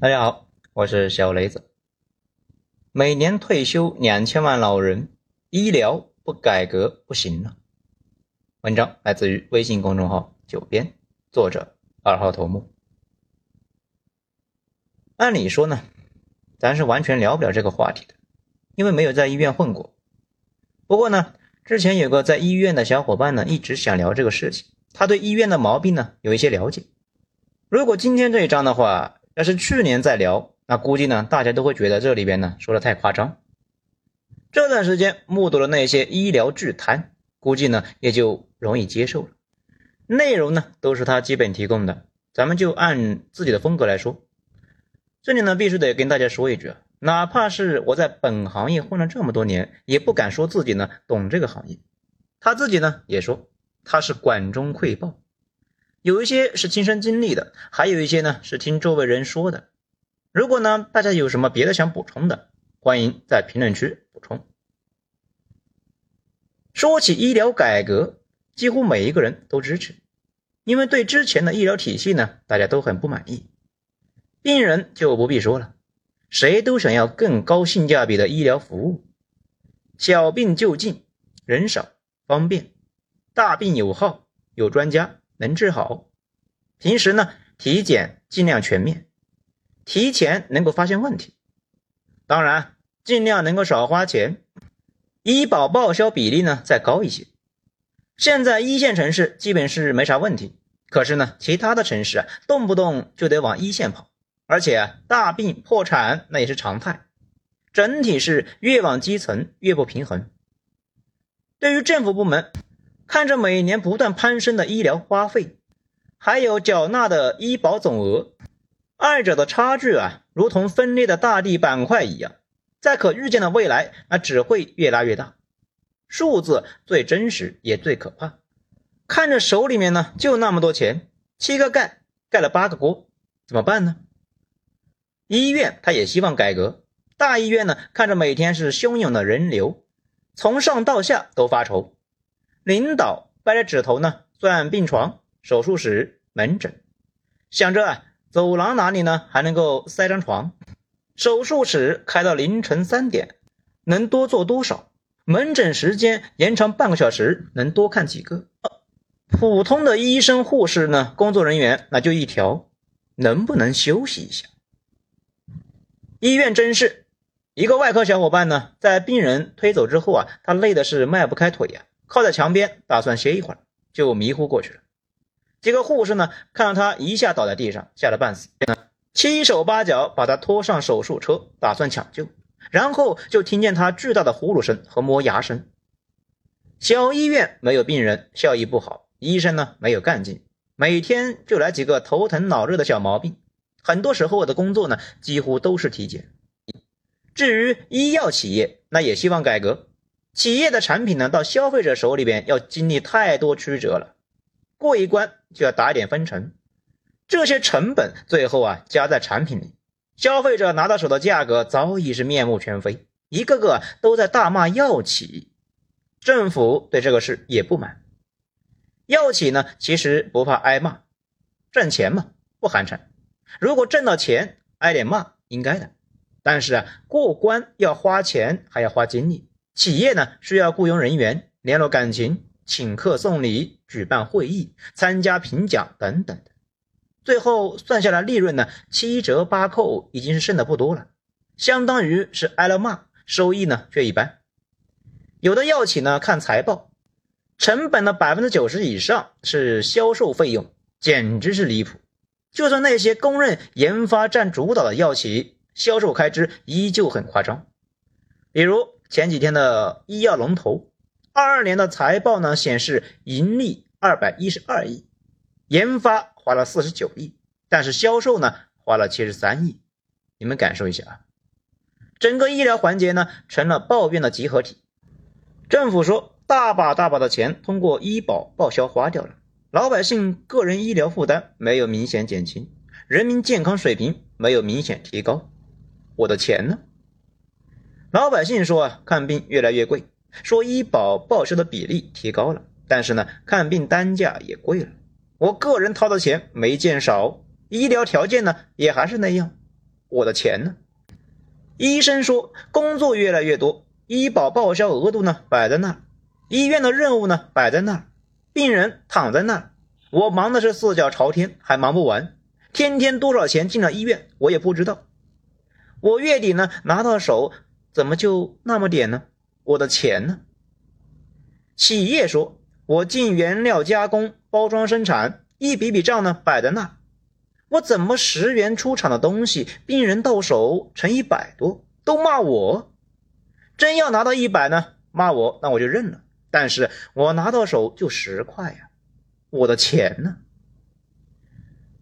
大家好，我是小雷子。每年退休两千万老人，医疗不改革不行了。文章来自于微信公众号“九编”，作者二号头目。按理说呢，咱是完全聊不了这个话题的，因为没有在医院混过。不过呢，之前有个在医院的小伙伴呢，一直想聊这个事情，他对医院的毛病呢有一些了解。如果今天这一章的话，要是去年再聊，那估计呢，大家都会觉得这里边呢说的太夸张。这段时间目睹了那些医疗巨贪，估计呢也就容易接受了。内容呢都是他基本提供的，咱们就按自己的风格来说。这里呢必须得跟大家说一句啊，哪怕是我在本行业混了这么多年，也不敢说自己呢懂这个行业。他自己呢也说他是管中窥豹。有一些是亲身经历的，还有一些呢是听周围人说的。如果呢大家有什么别的想补充的，欢迎在评论区补充。说起医疗改革，几乎每一个人都支持，因为对之前的医疗体系呢大家都很不满意。病人就不必说了，谁都想要更高性价比的医疗服务，小病就近，人少方便；大病有号，有专家。能治好，平时呢体检尽量全面，提前能够发现问题，当然尽量能够少花钱，医保报销比例呢再高一些。现在一线城市基本是没啥问题，可是呢其他的城市啊动不动就得往一线跑，而且大病破产那也是常态，整体是越往基层越不平衡。对于政府部门。看着每年不断攀升的医疗花费，还有缴纳的医保总额，二者的差距啊，如同分裂的大地板块一样，在可预见的未来啊，只会越拉越大。数字最真实也最可怕。看着手里面呢，就那么多钱，七个盖盖了八个锅，怎么办呢？医院他也希望改革，大医院呢，看着每天是汹涌的人流，从上到下都发愁。领导掰着指头呢，算病床、手术室、门诊，想着，走廊哪里呢还能够塞张床？手术室开到凌晨三点，能多做多少？门诊时间延长半个小时，能多看几个？普通的医生、护士呢，工作人员那就一条，能不能休息一下？医院真是一个外科小伙伴呢，在病人推走之后啊，他累的是迈不开腿呀。靠在墙边，打算歇一会儿，就迷糊过去了。几个护士呢，看到他一下倒在地上，吓得半死，七手八脚把他拖上手术车，打算抢救。然后就听见他巨大的呼噜声和磨牙声。小医院没有病人，效益不好，医生呢没有干劲，每天就来几个头疼脑热的小毛病。很多时候我的工作呢，几乎都是体检。至于医药企业，那也希望改革。企业的产品呢，到消费者手里边要经历太多曲折了，过一关就要打一点分成，这些成本最后啊加在产品里，消费者拿到手的价格早已是面目全非，一个个都在大骂药企。政府对这个事也不满，药企呢其实不怕挨骂，挣钱嘛不寒碜，如果挣到钱挨点骂应该的，但是啊过关要花钱还要花精力。企业呢需要雇佣人员联络感情、请客送礼、举办会议、参加评奖等等的，最后算下来利润呢七折八扣，已经是剩的不多了，相当于是挨了骂，收益呢却一般。有的药企呢看财报，成本的百分之九十以上是销售费用，简直是离谱。就算那些公认研发占主导的药企，销售开支依旧很夸张，比如。前几天的医药龙头，二二年的财报呢显示盈利二百一十二亿，研发花了四十九亿，但是销售呢花了七十三亿。你们感受一下啊，整个医疗环节呢成了抱怨的集合体。政府说大把大把的钱通过医保报销花掉了，老百姓个人医疗负担没有明显减轻，人民健康水平没有明显提高，我的钱呢？老百姓说啊，看病越来越贵，说医保报销的比例提高了，但是呢，看病单价也贵了。我个人掏的钱没见少，医疗条件呢也还是那样。我的钱呢？医生说工作越来越多，医保报销额度呢摆在那儿，医院的任务呢摆在那儿，病人躺在那儿，我忙的是四脚朝天，还忙不完。天天多少钱进了医院，我也不知道。我月底呢拿到手，怎么就那么点呢？我的钱呢？企业说，我进原料加工、包装生产，一笔笔账呢摆在那，我怎么十元出厂的东西，病人到手成一百多，都骂我。真要拿到一百呢，骂我那我就认了。但是我拿到手就十块呀，我的钱呢？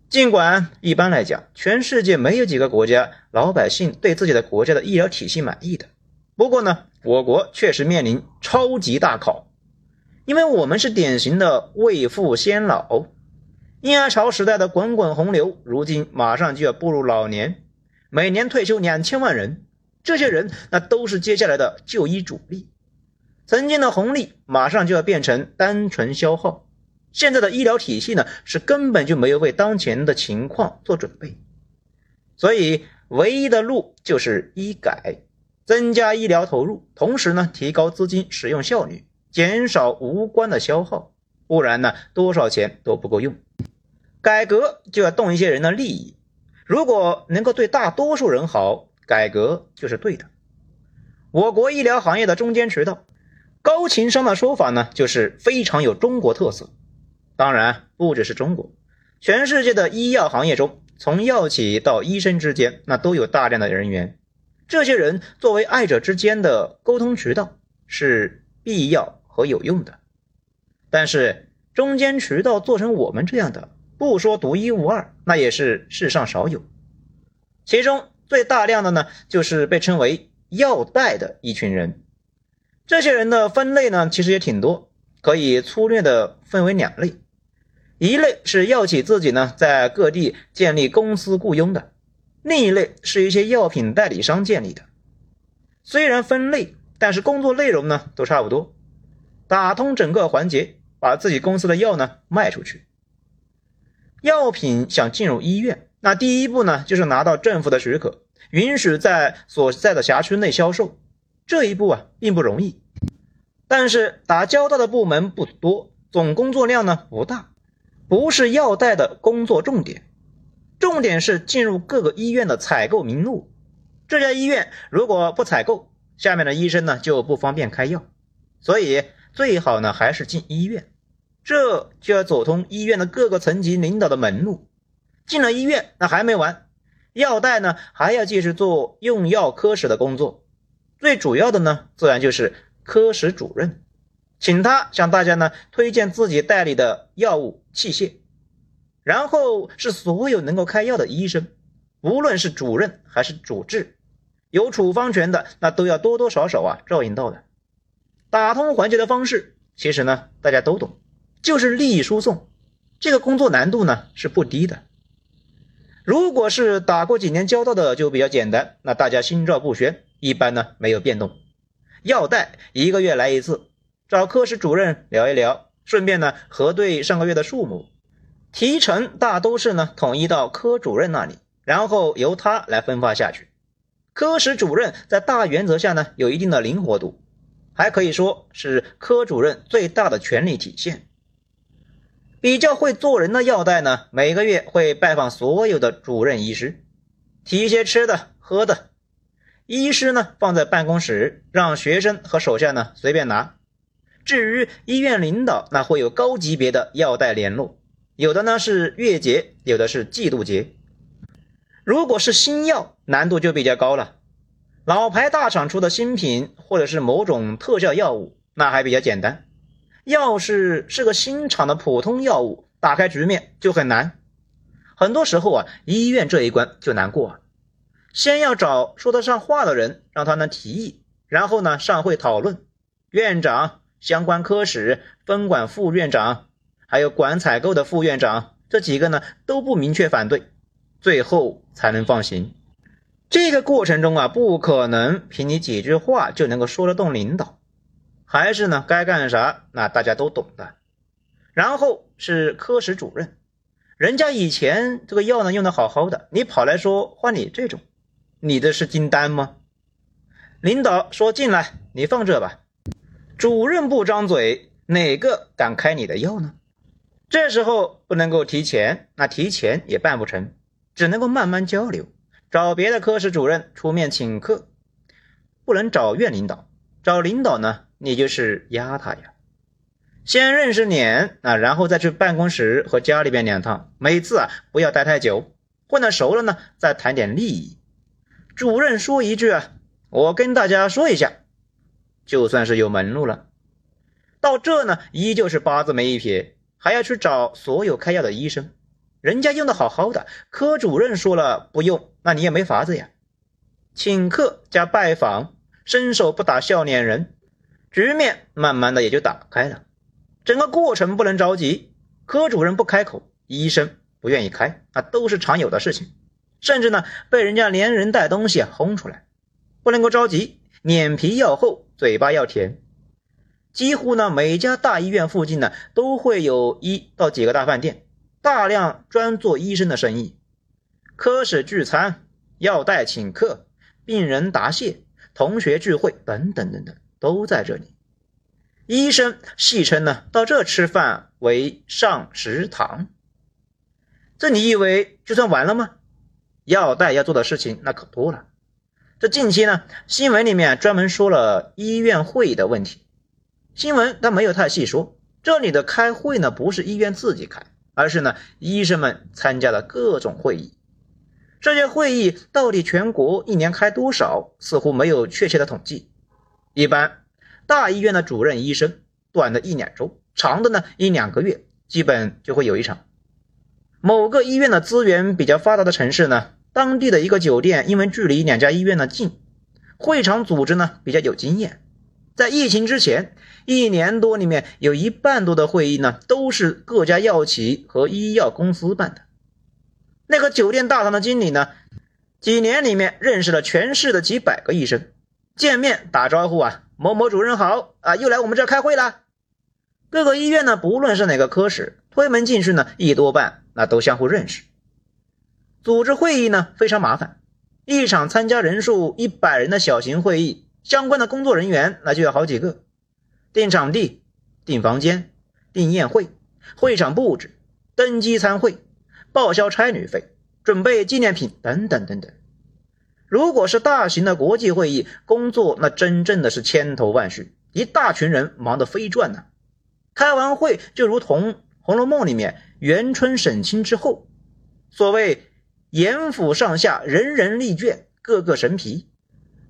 尽管一般来讲，全世界没有几个国家老百姓对自己的国家的医疗体系满意的。不过呢，我国确实面临超级大考，因为我们是典型的未富先老，婴儿潮时代的滚滚洪流，如今马上就要步入老年，每年退休两千万人，这些人那都是接下来的就医主力，曾经的红利马上就要变成单纯消耗。现在的医疗体系呢，是根本就没有为当前的情况做准备，所以唯一的路就是医改，增加医疗投入，同时呢，提高资金使用效率，减少无关的消耗，不然呢，多少钱都不够用。改革就要动一些人的利益，如果能够对大多数人好，改革就是对的。我国医疗行业的中间渠道，高情商的说法呢，就是非常有中国特色。当然不只是中国，全世界的医药行业中，从药企到医生之间，那都有大量的人员。这些人作为爱者之间的沟通渠道，是必要和有用的。但是中间渠道做成我们这样的，不说独一无二，那也是世上少有。其中最大量的呢，就是被称为药代的一群人。这些人的分类呢，其实也挺多，可以粗略的分为两类。一类是药企自己呢，在各地建立公司雇佣的；另一类是一些药品代理商建立的。虽然分类，但是工作内容呢都差不多，打通整个环节，把自己公司的药呢卖出去。药品想进入医院，那第一步呢就是拿到政府的许可，允许在所在的辖区内销售。这一步啊并不容易，但是打交道的部门不多，总工作量呢不大。不是药代的工作重点，重点是进入各个医院的采购名录。这家医院如果不采购，下面的医生呢就不方便开药，所以最好呢还是进医院。这就要走通医院的各个层级领导的门路。进了医院，那还没完，药代呢还要继续做用药科室的工作。最主要的呢，自然就是科室主任。请他向大家呢推荐自己代理的药物器械，然后是所有能够开药的医生，无论是主任还是主治，有处方权的那都要多多少少啊照应到的。打通环节的方式，其实呢大家都懂，就是利益输送。这个工作难度呢是不低的。如果是打过几年交道的就比较简单，那大家心照不宣，一般呢没有变动。药代一个月来一次。找科室主任聊一聊，顺便呢核对上个月的数目，提成大都是呢统一到科主任那里，然后由他来分发下去。科室主任在大原则下呢有一定的灵活度，还可以说是科主任最大的权力体现。比较会做人的药代呢，每个月会拜访所有的主任医师，提一些吃的喝的，医师呢放在办公室，让学生和手下呢随便拿。至于医院领导，那会有高级别的药代联络，有的呢是月结，有的是季度结。如果是新药，难度就比较高了。老牌大厂出的新品，或者是某种特效药物，那还比较简单。要是是个新厂的普通药物，打开局面就很难。很多时候啊，医院这一关就难过啊。先要找说得上话的人，让他们提议，然后呢上会讨论，院长。相关科室分管副院长，还有管采购的副院长，这几个呢都不明确反对，最后才能放行。这个过程中啊，不可能凭你几句话就能够说得动领导，还是呢该干啥那大家都懂的。然后是科室主任，人家以前这个药呢用的好好的，你跑来说换你这种，你的是金丹吗？领导说进来，你放这吧。主任不张嘴，哪个敢开你的药呢？这时候不能够提钱，那提钱也办不成，只能够慢慢交流，找别的科室主任出面请客，不能找院领导，找领导呢，你就是压他呀。先认识脸啊，然后再去办公室和家里边两趟，每次啊不要待太久，混得熟了呢，再谈点利益。主任说一句啊，我跟大家说一下。就算是有门路了，到这呢，依旧是八字没一撇，还要去找所有开药的医生，人家用的好好的，科主任说了不用，那你也没法子呀。请客加拜访，伸手不打笑脸人，局面慢慢的也就打开了。整个过程不能着急，科主任不开口，医生不愿意开，那都是常有的事情，甚至呢被人家连人带东西轰出来，不能够着急。脸皮要厚，嘴巴要甜。几乎呢，每家大医院附近呢，都会有一到几个大饭店，大量专做医生的生意。科室聚餐、药代请客、病人答谢、同学聚会等等等等，都在这里。医生戏称呢，到这吃饭为上食堂。这你以为就算完了吗？药代要做的事情那可多了。这近期呢，新闻里面专门说了医院会议的问题。新闻它没有太细说，这里的开会呢，不是医院自己开，而是呢医生们参加的各种会议。这些会议到底全国一年开多少，似乎没有确切的统计。一般大医院的主任医生，短的一两周，长的呢一两个月，基本就会有一场。某个医院的资源比较发达的城市呢？当地的一个酒店，因为距离两家医院呢近，会场组织呢比较有经验。在疫情之前，一年多里面有一半多的会议呢都是各家药企和医药公司办的。那个酒店大堂的经理呢，几年里面认识了全市的几百个医生，见面打招呼啊，某某主任好啊，又来我们这开会了。各个医院呢，不论是哪个科室，推门进去呢，一多半那都相互认识。组织会议呢非常麻烦，一场参加人数一百人的小型会议，相关的工作人员那就要好几个，订场地、订房间、订宴会、会场布置、登机参会、报销差旅费、准备纪念品等等等等。如果是大型的国际会议，工作那真正的是千头万绪，一大群人忙得飞转呢。开完会就如同《红楼梦》里面元春省亲之后，所谓。严府上下人人力倦，个个神疲，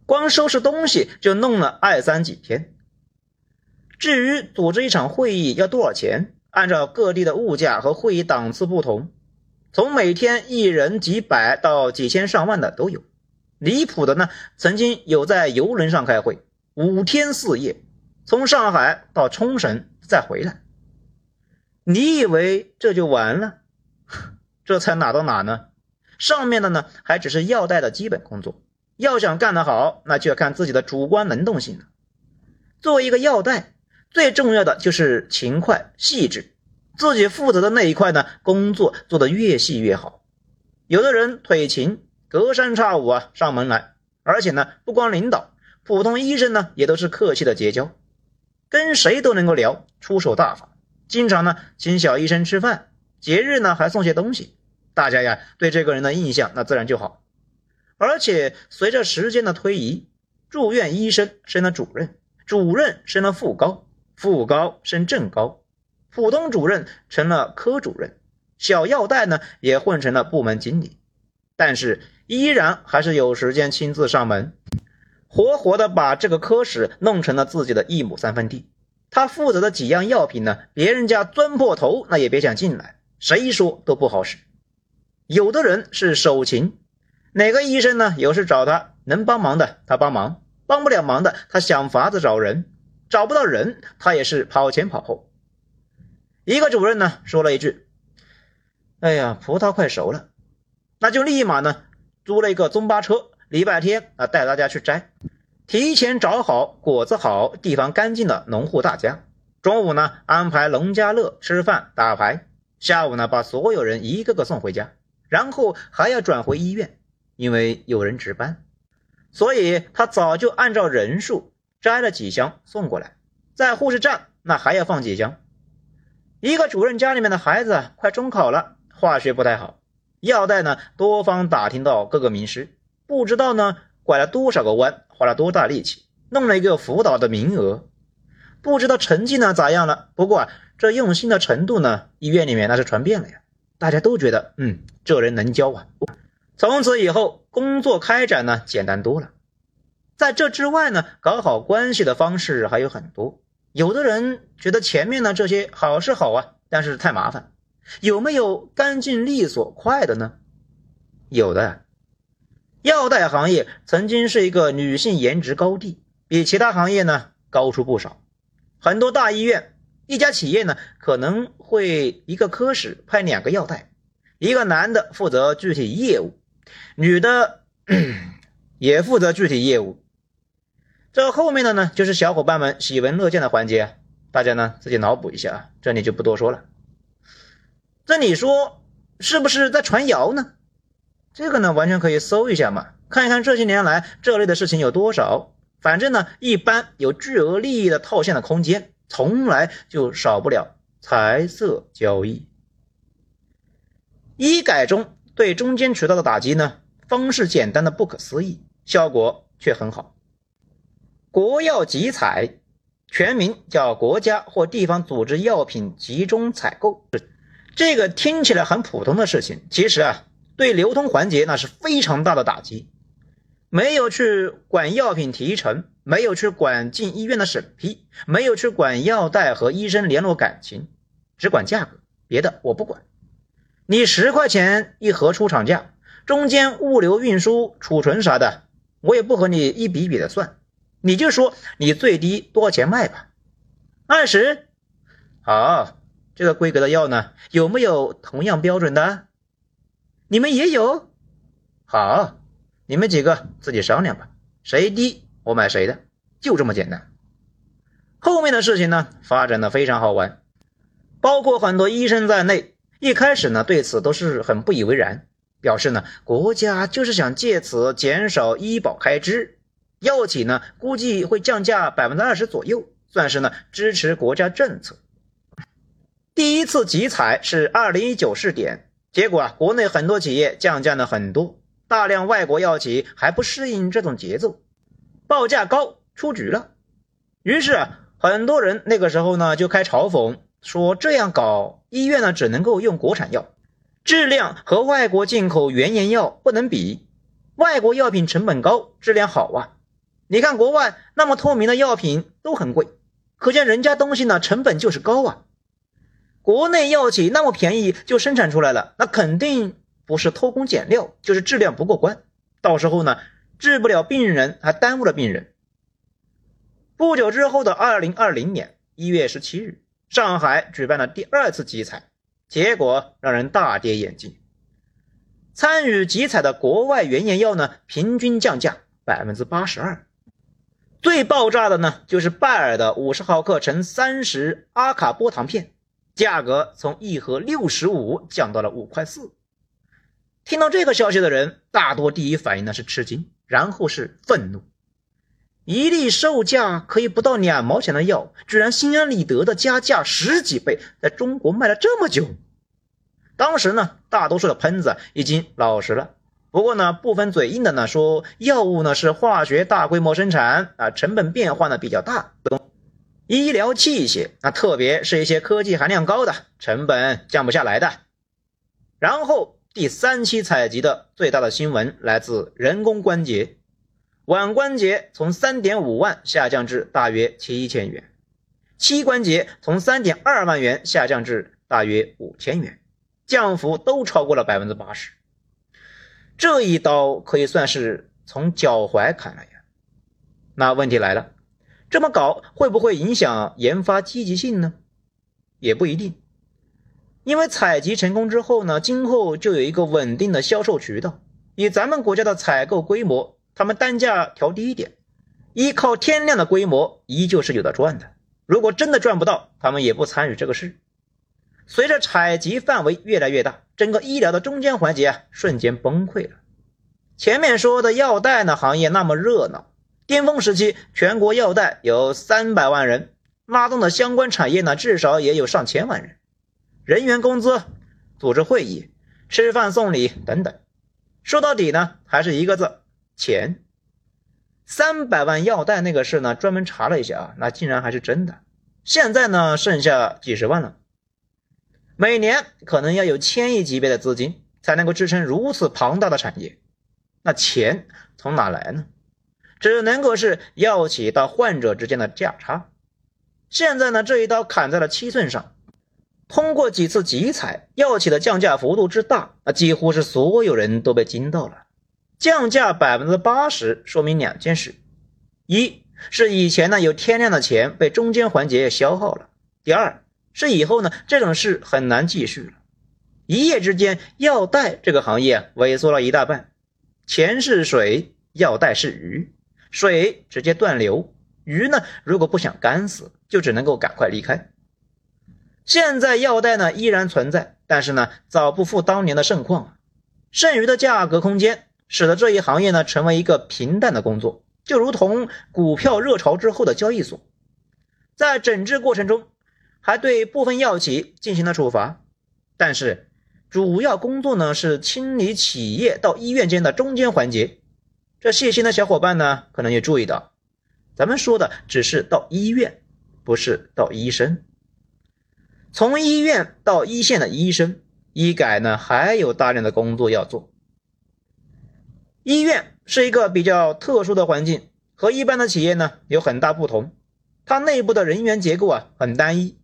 光收拾东西就弄了二三几天。至于组织一场会议要多少钱，按照各地的物价和会议档次不同，从每天一人几百到几千上万的都有。离谱的呢，曾经有在游轮上开会，五天四夜，从上海到冲绳再回来。你以为这就完了？这才哪到哪呢？上面的呢，还只是药代的基本工作。要想干得好，那就要看自己的主观能动性了。作为一个药代，最重要的就是勤快细致。自己负责的那一块呢，工作做得越细越好。有的人腿勤，隔三差五啊上门来，而且呢，不光领导，普通医生呢也都是客气的结交，跟谁都能够聊，出手大方，经常呢请小医生吃饭，节日呢还送些东西。大家呀，对这个人的印象那自然就好，而且随着时间的推移，住院医生升了主任，主任升了副高，副高升正高，普通主任成了科主任，小药袋呢也混成了部门经理，但是依然还是有时间亲自上门，活活的把这个科室弄成了自己的一亩三分地。他负责的几样药品呢，别人家钻破头那也别想进来，谁说都不好使。有的人是手勤，哪个医生呢？有事找他，能帮忙的他帮忙，帮不了忙的他想法子找人，找不到人他也是跑前跑后。一个主任呢说了一句：“哎呀，葡萄快熟了，那就立马呢租了一个中巴车，礼拜天啊带大家去摘，提前找好果子好、地方干净的农户大家。中午呢安排农家乐吃饭打牌，下午呢把所有人一个个送回家。”然后还要转回医院，因为有人值班，所以他早就按照人数摘了几箱送过来，在护士站那还要放几箱。一个主任家里面的孩子快中考了，化学不太好，药袋呢多方打听到各个名师，不知道呢拐了多少个弯，花了多大力气，弄了一个辅导的名额，不知道成绩呢咋样了。不过啊，这用心的程度呢，医院里面那是传遍了呀，大家都觉得嗯，这人能教啊。从此以后，工作开展呢简单多了。在这之外呢，搞好关系的方式还有很多。有的人觉得前面呢这些好是好啊，但是太麻烦。有没有干净利索快的呢？有的。药代行业曾经是一个女性颜值高地，比其他行业呢高出不少。很多大医院、一家企业呢可能会一个科室派两个药代，一个男的负责具体业务。女的 也负责具体业务，这后面的呢，就是小伙伴们喜闻乐见的环节，大家呢自己脑补一下啊，这里就不多说了。这你说是不是在传谣呢？这个呢，完全可以搜一下嘛，看一看这些年来这类的事情有多少。反正呢，一般有巨额利益的套现的空间，从来就少不了财色交易。医改中。对中间渠道的打击呢，方式简单的不可思议，效果却很好。国药集采，全名叫国家或地方组织药品集中采购。这个听起来很普通的事情，其实啊，对流通环节那是非常大的打击。没有去管药品提成，没有去管进医院的审批，没有去管药代和医生联络感情，只管价格，别的我不管。你十块钱一盒出厂价，中间物流运输、储存啥的，我也不和你一笔一笔的算，你就说你最低多少钱卖吧？二十，好，这个规格的药呢，有没有同样标准的？你们也有？好，你们几个自己商量吧，谁低我买谁的，就这么简单。后面的事情呢，发展的非常好玩，包括很多医生在内。一开始呢，对此都是很不以为然，表示呢，国家就是想借此减少医保开支，药企呢估计会降价百分之二十左右，算是呢支持国家政策。第一次集采是二零一九试点，结果啊，国内很多企业降价呢很多，大量外国药企还不适应这种节奏，报价高出局了，于是啊，很多人那个时候呢就开嘲讽。说这样搞，医院呢只能够用国产药，质量和外国进口原研药不能比。外国药品成本高，质量好啊。你看国外那么透明的药品都很贵，可见人家东西呢成本就是高啊。国内药企那么便宜就生产出来了，那肯定不是偷工减料，就是质量不过关。到时候呢治不了病人，还耽误了病人。不久之后的二零二零年一月十七日。上海举办了第二次集采，结果让人大跌眼镜。参与集采的国外原研药呢，平均降价百分之八十二。最爆炸的呢，就是拜耳的五十毫克乘三十阿卡波糖片，价格从一盒六十五降到了五块四。听到这个消息的人，大多第一反应呢是吃惊，然后是愤怒。一粒售价可以不到两毛钱的药，居然心安理得的加价十几倍，在中国卖了这么久。当时呢，大多数的喷子已经老实了。不过呢，部分嘴硬的呢说，药物呢是化学大规模生产啊，成本变化呢比较大。医疗器械啊，特别是一些科技含量高的，成本降不下来的。然后第三期采集的最大的新闻来自人工关节。腕关节从三点五万下降至大约七千元，膝关节从三点二万元下降至大约五千元，降幅都超过了百分之八十。这一刀可以算是从脚踝砍了呀。那问题来了，这么搞会不会影响研发积极性呢？也不一定，因为采集成功之后呢，今后就有一个稳定的销售渠道。以咱们国家的采购规模。他们单价调低一点，依靠天量的规模，依旧是有的赚的。如果真的赚不到，他们也不参与这个事。随着采集范围越来越大，整个医疗的中间环节啊，瞬间崩溃了。前面说的药代呢行业那么热闹，巅峰时期全国药代有三百万人，拉动的相关产业呢至少也有上千万人，人员工资、组织会议、吃饭送礼等等，说到底呢还是一个字：钱。三百万药贷那个事呢，专门查了一下啊，那竟然还是真的。现在呢剩下几十万了，每年可能要有千亿级别的资金才能够支撑如此庞大的产业。那钱从哪来呢？只能够是药企到患者之间的价差。现在呢，这一刀砍在了七寸上。通过几次集采，药企的降价幅度之大，啊几乎是所有人都被惊到了。降价百分之八十，说明两件事：一是以前呢有天量的钱被中间环节消耗了；第二是以后呢这种事很难继续了。一夜之间，药代这个行业萎缩了一大半。钱是水，药代是鱼，水直接断流，鱼呢如果不想干死，就只能够赶快离开。现在药代呢依然存在，但是呢早不复当年的盛况了。剩余的价格空间，使得这一行业呢成为一个平淡的工作，就如同股票热潮之后的交易所。在整治过程中，还对部分药企进行了处罚，但是。主要工作呢是清理企业到医院间的中间环节。这细心的小伙伴呢，可能也注意到，咱们说的只是到医院，不是到医生。从医院到一线的医生，医改呢还有大量的工作要做。医院是一个比较特殊的环境，和一般的企业呢有很大不同。它内部的人员结构啊很单一，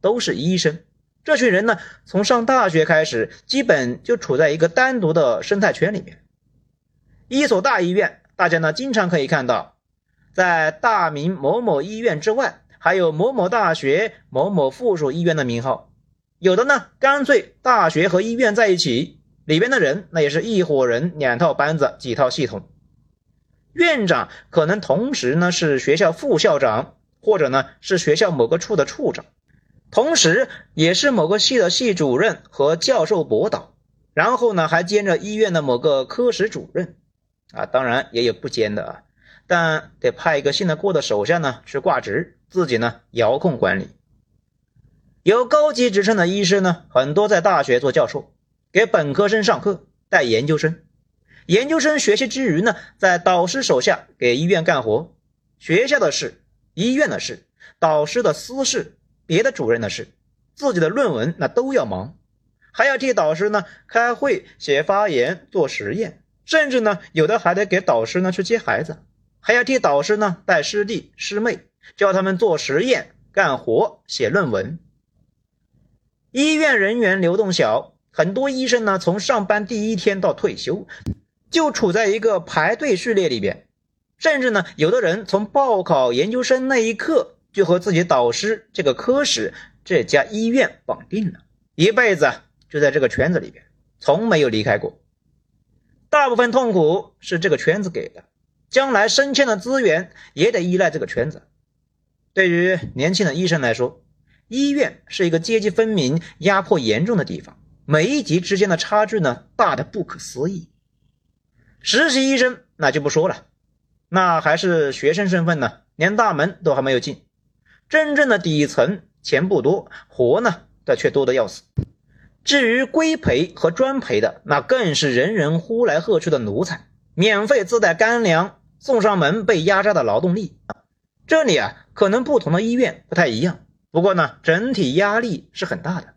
都是医生。这群人呢，从上大学开始，基本就处在一个单独的生态圈里面。一所大医院，大家呢经常可以看到，在大名某某医院之外，还有某某大学、某某附属医院的名号。有的呢，干脆大学和医院在一起，里边的人那也是一伙人，两套班子，几套系统。院长可能同时呢是学校副校长，或者呢是学校某个处的处长。同时，也是某个系的系主任和教授博导，然后呢，还兼着医院的某个科室主任，啊，当然也有不兼的啊，但得派一个信得过的手下呢去挂职，自己呢遥控管理。有高级职称的医师呢，很多在大学做教授，给本科生上课，带研究生。研究生学习之余呢，在导师手下给医院干活，学校的事、医院的事、导师的私事。别的主任的事，自己的论文那都要忙，还要替导师呢开会、写发言、做实验，甚至呢有的还得给导师呢去接孩子，还要替导师呢带师弟师妹，教他们做实验、干活、写论文。医院人员流动小，很多医生呢从上班第一天到退休，就处在一个排队序列里边，甚至呢有的人从报考研究生那一刻。就和自己导师这个科室这家医院绑定了，一辈子就在这个圈子里边，从没有离开过。大部分痛苦是这个圈子给的，将来升迁的资源也得依赖这个圈子。对于年轻的医生来说，医院是一个阶级分明、压迫严重的地方，每一级之间的差距呢，大的不可思议。实习医生那就不说了，那还是学生身份呢，连大门都还没有进。真正的底层钱不多，活呢的却多的要死。至于规培和专培的，那更是人人呼来喝去的奴才，免费自带干粮送上门，被压榨的劳动力。这里啊，可能不同的医院不太一样，不过呢，整体压力是很大的。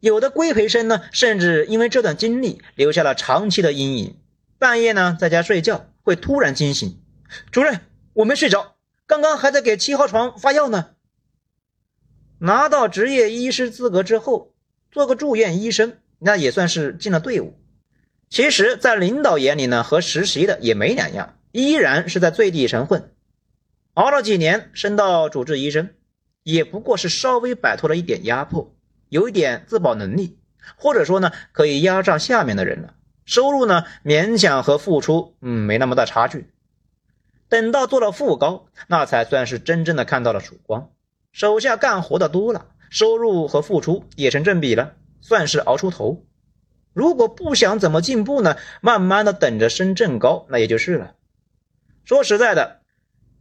有的规培生呢，甚至因为这段经历留下了长期的阴影，半夜呢在家睡觉会突然惊醒，主任，我没睡着。刚刚还在给七号床发药呢。拿到执业医师资格之后，做个住院医生，那也算是进了队伍。其实，在领导眼里呢，和实习的也没两样，依然是在最底层混。熬了几年，升到主治医生，也不过是稍微摆脱了一点压迫，有一点自保能力，或者说呢，可以压榨下面的人了。收入呢，勉强和付出，嗯，没那么大差距。等到做了副高，那才算是真正的看到了曙光。手下干活的多了，收入和付出也成正比了，算是熬出头。如果不想怎么进步呢，慢慢的等着升正高，那也就是了。说实在的，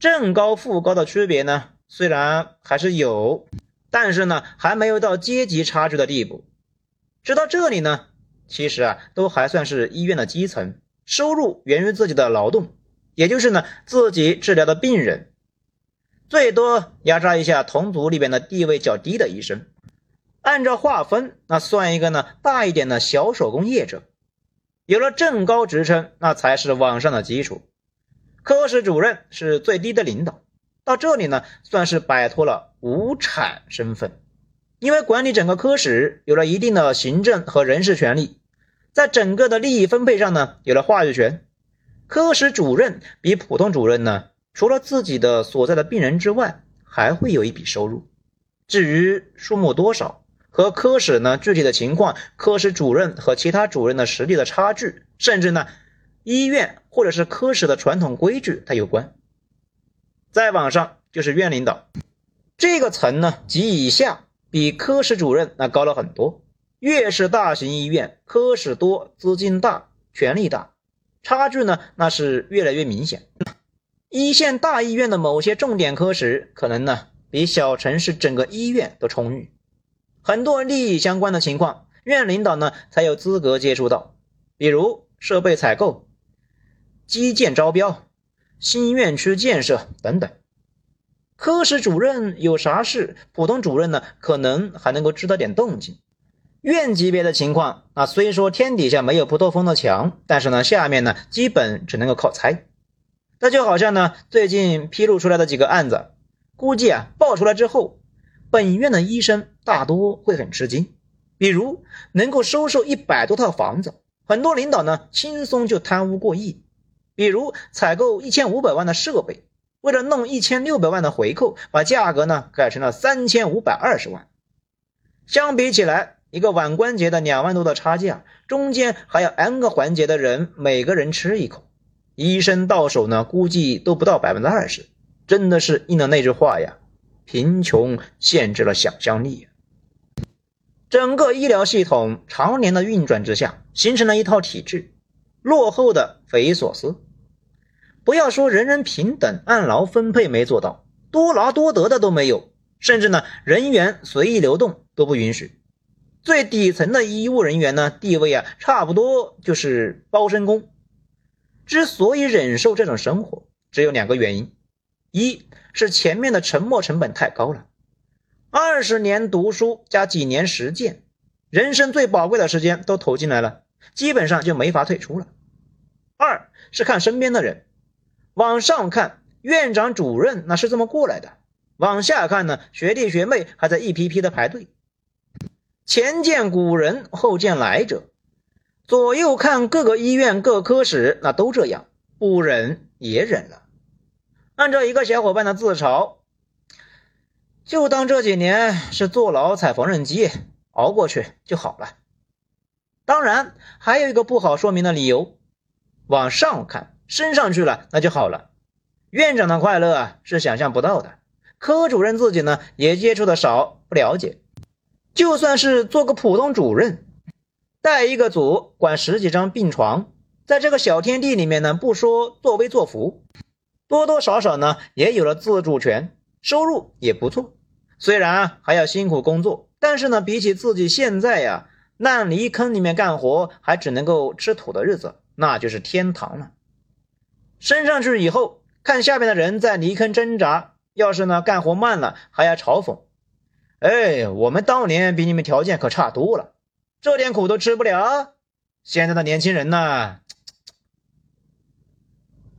正高副高的区别呢，虽然还是有，但是呢，还没有到阶级差距的地步。直到这里呢，其实啊，都还算是医院的基层，收入源于自己的劳动，也就是呢，自己治疗的病人，最多压榨一下同组里边的地位较低的医生。按照划分，那算一个呢大一点的小手工业者。有了正高职称，那才是往上的基础。科室主任是最低的领导，到这里呢，算是摆脱了无产身份，因为管理整个科室有了一定的行政和人事权利，在整个的利益分配上呢，有了话语权。科室主任比普通主任呢，除了自己的所在的病人之外，还会有一笔收入。至于数目多少和科室呢具体的情况，科室主任和其他主任的实力的差距，甚至呢。医院或者是科室的传统规矩，它有关。再往上就是院领导，这个层呢及以下，比科室主任那高了很多。越是大型医院，科室多，资金大，权力大，差距呢那是越来越明显。一线大医院的某些重点科室，可能呢比小城市整个医院都充裕。很多利益相关的情况，院领导呢才有资格接触到，比如设备采购。基建招标、新院区建设等等，科室主任有啥事，普通主任呢可能还能够知道点动静。院级别的情况啊，虽说天底下没有不透风的墙，但是呢，下面呢基本只能够靠猜。那就好像呢，最近披露出来的几个案子，估计啊爆出来之后，本院的医生大多会很吃惊。比如能够收受一百多套房子，很多领导呢轻松就贪污过亿。比如采购一千五百万的设备，为了弄一千六百万的回扣，把价格呢改成了三千五百二十万。相比起来，一个腕关节的两万多的差价，中间还要 n 个环节的人每个人吃一口，医生到手呢估计都不到百分之二十。真的是应了那句话呀：贫穷限制了想象力。整个医疗系统常年的运转之下，形成了一套体制。落后的匪夷所思，不要说人人平等，按劳分配没做到，多劳多得的都没有，甚至呢人员随意流动都不允许。最底层的医务人员呢地位啊差不多就是包身工。之所以忍受这种生活，只有两个原因：一是前面的沉没成本太高了，二十年读书加几年实践，人生最宝贵的时间都投进来了。基本上就没法退出了。二是看身边的人，往上看院长主任那是这么过来的，往下看呢学弟学妹还在一批批的排队。前见古人后见来者，左右看各个医院各科室那都这样，不忍也忍了。按照一个小伙伴的自嘲，就当这几年是坐牢踩缝纫机，熬过去就好了。当然，还有一个不好说明的理由，往上看，升上去了那就好了。院长的快乐啊是想象不到的，科主任自己呢也接触的少，不了解。就算是做个普通主任，带一个组，管十几张病床，在这个小天地里面呢，不说作威作福，多多少少呢也有了自主权，收入也不错。虽然还要辛苦工作，但是呢，比起自己现在呀。烂泥坑里面干活，还只能够吃土的日子，那就是天堂了。升上去以后，看下面的人在泥坑挣扎，要是呢干活慢了，还要嘲讽：“哎，我们当年比你们条件可差多了，这点苦都吃不了。”现在的年轻人呢？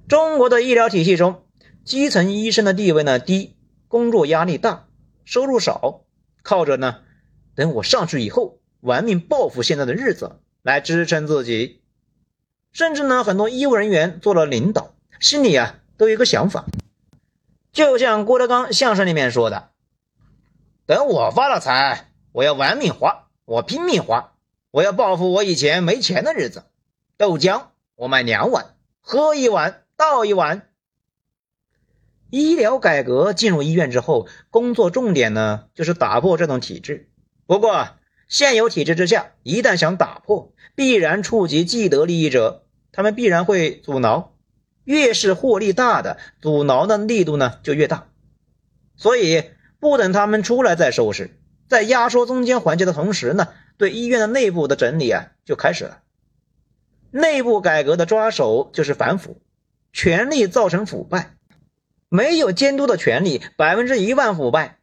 中国的医疗体系中，基层医生的地位呢低，工作压力大，收入少，靠着呢，等我上去以后。玩命报复现在的日子来支撑自己，甚至呢，很多医务人员做了领导，心里啊都有一个想法，就像郭德纲相声里面说的：“等我发了财，我要玩命花，我拼命花，我要报复我以前没钱的日子。豆浆我买两碗，喝一碗倒一碗。”医疗改革进入医院之后，工作重点呢就是打破这种体制。不过，现有体制之下，一旦想打破，必然触及既得利益者，他们必然会阻挠。越是获利大的，阻挠的力度呢就越大。所以不等他们出来再收拾，在压缩中间环节的同时呢，对医院的内部的整理啊就开始了。内部改革的抓手就是反腐，权力造成腐败，没有监督的权利，百分之一万腐败。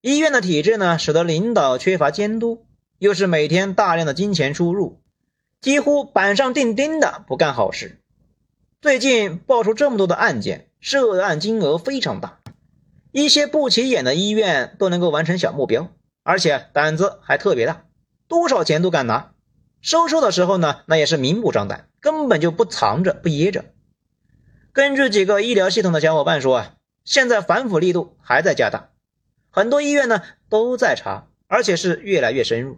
医院的体制呢，使得领导缺乏监督。又是每天大量的金钱出入，几乎板上钉钉的不干好事。最近爆出这么多的案件，涉案金额非常大，一些不起眼的医院都能够完成小目标，而且胆子还特别大，多少钱都敢拿。收受的时候呢，那也是明目张胆，根本就不藏着不掖着。根据几个医疗系统的小伙伴说啊，现在反腐力度还在加大，很多医院呢都在查，而且是越来越深入。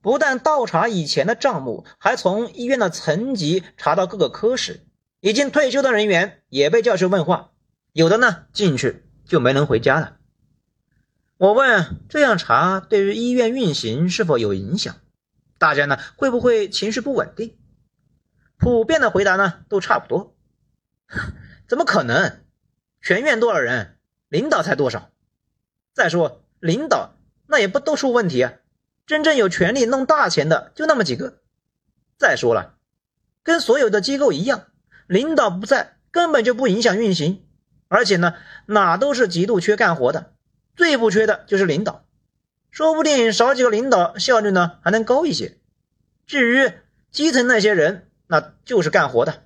不但倒查以前的账目，还从医院的层级查到各个科室，已经退休的人员也被叫去问话，有的呢进去就没能回家了。我问这样查对于医院运行是否有影响？大家呢会不会情绪不稳定？普遍的回答呢都差不多。怎么可能？全院多少人？领导才多少？再说领导那也不都出问题啊？真正有权利弄大钱的就那么几个。再说了，跟所有的机构一样，领导不在根本就不影响运行，而且呢，哪都是极度缺干活的，最不缺的就是领导，说不定少几个领导效率呢还能高一些。至于基层那些人，那就是干活的，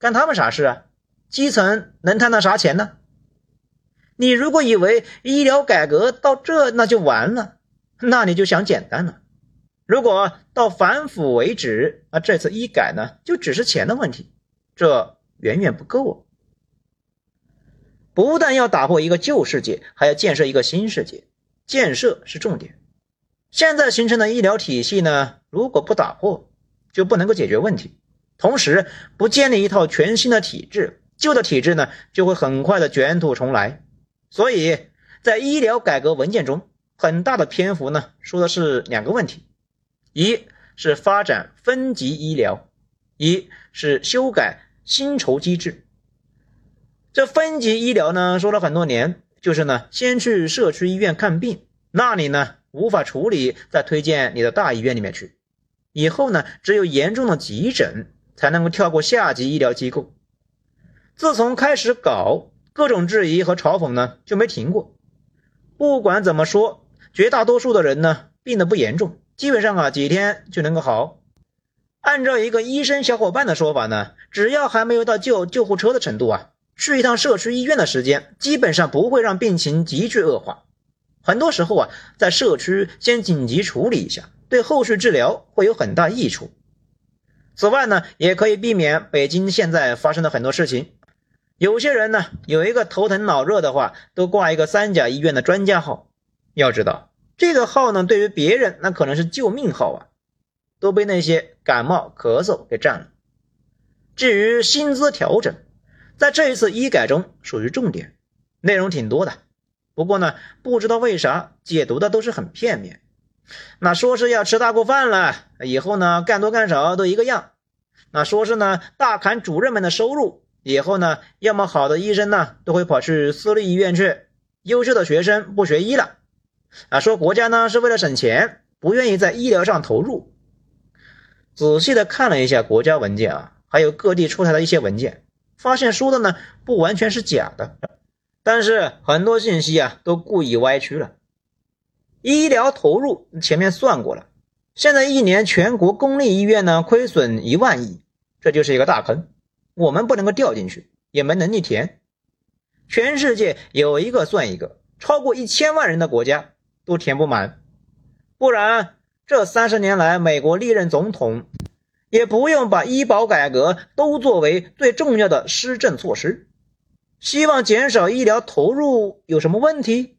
干他们啥事啊？基层能贪到啥钱呢？你如果以为医疗改革到这那就完了？那你就想简单了，如果到反腐为止，那这次医改呢，就只是钱的问题，这远远不够！不但要打破一个旧世界，还要建设一个新世界，建设是重点。现在形成的医疗体系呢，如果不打破，就不能够解决问题。同时，不建立一套全新的体制，旧的体制呢，就会很快的卷土重来。所以在医疗改革文件中。很大的篇幅呢，说的是两个问题，一是发展分级医疗，一是修改薪酬机制。这分级医疗呢，说了很多年，就是呢，先去社区医院看病，那里呢无法处理，再推荐你的大医院里面去。以后呢，只有严重的急诊才能够跳过下级医疗机构。自从开始搞，各种质疑和嘲讽呢就没停过。不管怎么说。绝大多数的人呢，病得不严重，基本上啊几天就能够好。按照一个医生小伙伴的说法呢，只要还没有到救救护车的程度啊，去一趟社区医院的时间基本上不会让病情急剧恶化。很多时候啊，在社区先紧急处理一下，对后续治疗会有很大益处。此外呢，也可以避免北京现在发生的很多事情。有些人呢，有一个头疼脑热的话，都挂一个三甲医院的专家号。要知道，这个号呢，对于别人那可能是救命号啊，都被那些感冒咳嗽给占了。至于薪资调整，在这一次医改中属于重点，内容挺多的。不过呢，不知道为啥解读的都是很片面。那说是要吃大锅饭了，以后呢干多干少都一个样。那说是呢大砍主任们的收入，以后呢要么好的医生呢都会跑去私立医院去，优秀的学生不学医了。啊，说国家呢是为了省钱，不愿意在医疗上投入。仔细的看了一下国家文件啊，还有各地出台的一些文件，发现说的呢不完全是假的，但是很多信息啊都故意歪曲了。医疗投入前面算过了，现在一年全国公立医院呢亏损一万亿，这就是一个大坑，我们不能够掉进去，也没能力填。全世界有一个算一个，超过一千万人的国家。都填不满，不然这三十年来，美国历任总统也不用把医保改革都作为最重要的施政措施。希望减少医疗投入有什么问题？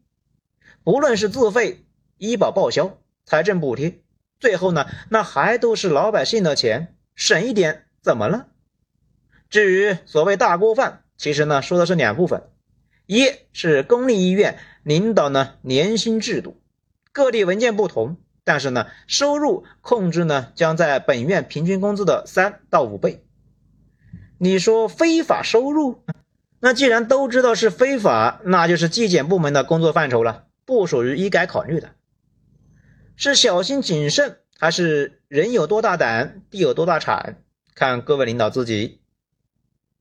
不论是自费、医保报销、财政补贴，最后呢，那还都是老百姓的钱，省一点怎么了？至于所谓大锅饭，其实呢，说的是两部分，一是公立医院。领导呢？年薪制度，各地文件不同，但是呢，收入控制呢将在本院平均工资的三到五倍。你说非法收入？那既然都知道是非法，那就是纪检部门的工作范畴了，不属于医改考虑的。是小心谨慎，还是人有多大胆，地有多大产？看各位领导自己。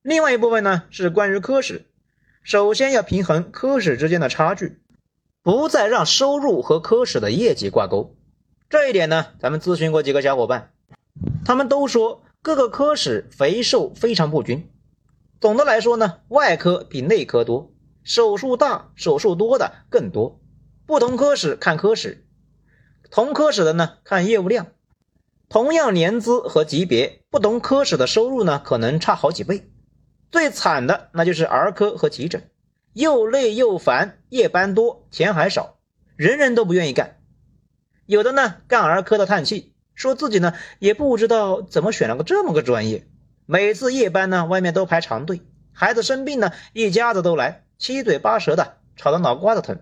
另外一部分呢是关于科室，首先要平衡科室之间的差距，不再让收入和科室的业绩挂钩。这一点呢，咱们咨询过几个小伙伴，他们都说。各个科室肥瘦非常不均，总的来说呢，外科比内科多，手术大、手术多的更多。不同科室看科室，同科室的呢看业务量。同样年资和级别，不同科室的收入呢可能差好几倍。最惨的那就是儿科和急诊，又累又烦，夜班多，钱还少，人人都不愿意干。有的呢干儿科的叹气。说自己呢也不知道怎么选了个这么个专业，每次夜班呢外面都排长队，孩子生病呢一家子都来，七嘴八舌的吵得脑瓜子疼，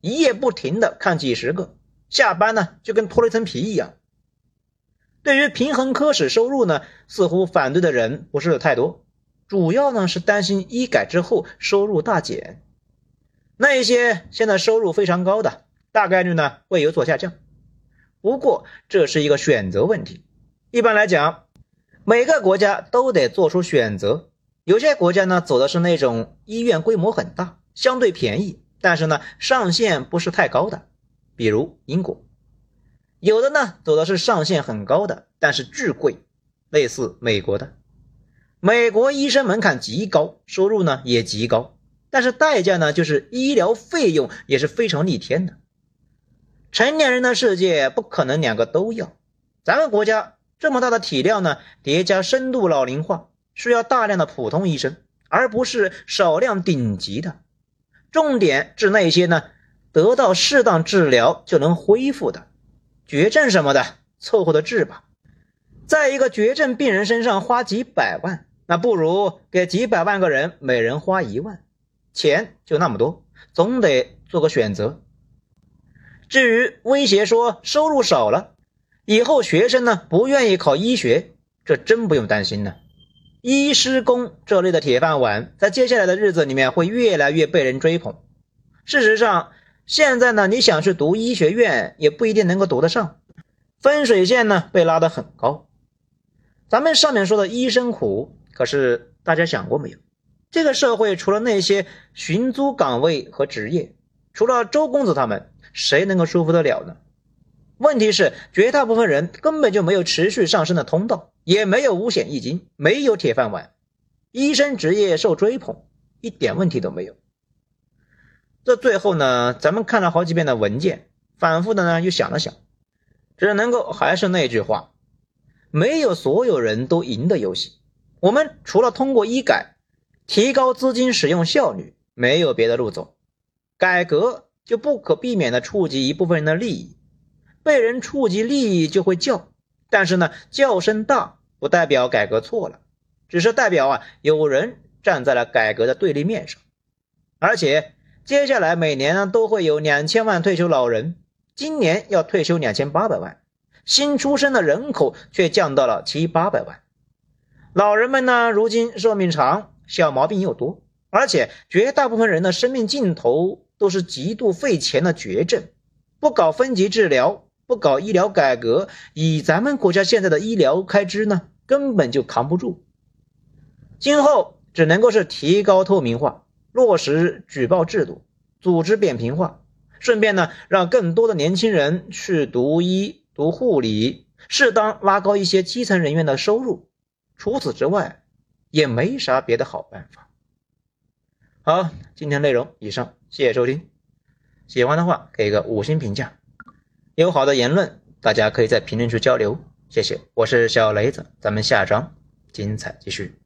一夜不停的看几十个，下班呢就跟脱了一层皮一样。对于平衡科室收入呢，似乎反对的人不是太多，主要呢是担心医改之后收入大减，那一些现在收入非常高的，大概率呢会有所下降。不过这是一个选择问题。一般来讲，每个国家都得做出选择。有些国家呢走的是那种医院规模很大、相对便宜，但是呢上限不是太高的，比如英国；有的呢走的是上限很高的，但是巨贵，类似美国的。美国医生门槛极高，收入呢也极高，但是代价呢就是医疗费用也是非常逆天的。成年人的世界不可能两个都要，咱们国家这么大的体量呢，叠加深度老龄化，需要大量的普通医生，而不是少量顶级的。重点治那些呢，得到适当治疗就能恢复的，绝症什么的，凑合的治吧。在一个绝症病人身上花几百万，那不如给几百万个人每人花一万，钱就那么多，总得做个选择。至于威胁说收入少了，以后学生呢不愿意考医学，这真不用担心呢。医师工这类的铁饭碗，在接下来的日子里面会越来越被人追捧。事实上，现在呢，你想去读医学院也不一定能够读得上，分水线呢被拉得很高。咱们上面说的医生苦，可是大家想过没有？这个社会除了那些寻租岗位和职业，除了周公子他们。谁能够舒服得了呢？问题是，绝大部分人根本就没有持续上升的通道，也没有五险一金，没有铁饭碗。医生职业受追捧，一点问题都没有。这最后呢，咱们看了好几遍的文件，反复的呢又想了想，只能够还是那句话：没有所有人都赢的游戏。我们除了通过医改提高资金使用效率，没有别的路走。改革。就不可避免的触及一部分人的利益，被人触及利益就会叫，但是呢，叫声大不代表改革错了，只是代表啊有人站在了改革的对立面上，而且接下来每年呢都会有两千万退休老人，今年要退休两千八百万，新出生的人口却降到了七八百万，老人们呢如今寿命长，小毛病又多，而且绝大部分人的生命尽头。都是极度费钱的绝症，不搞分级治疗，不搞医疗改革，以咱们国家现在的医疗开支呢，根本就扛不住。今后只能够是提高透明化，落实举报制度，组织扁平化，顺便呢，让更多的年轻人去读医、读护理，适当拉高一些基层人员的收入。除此之外，也没啥别的好办法。好，今天内容以上。谢谢收听，喜欢的话给个五星评价，有好的言论，大家可以在评论区交流。谢谢，我是小雷子，咱们下章精彩继续。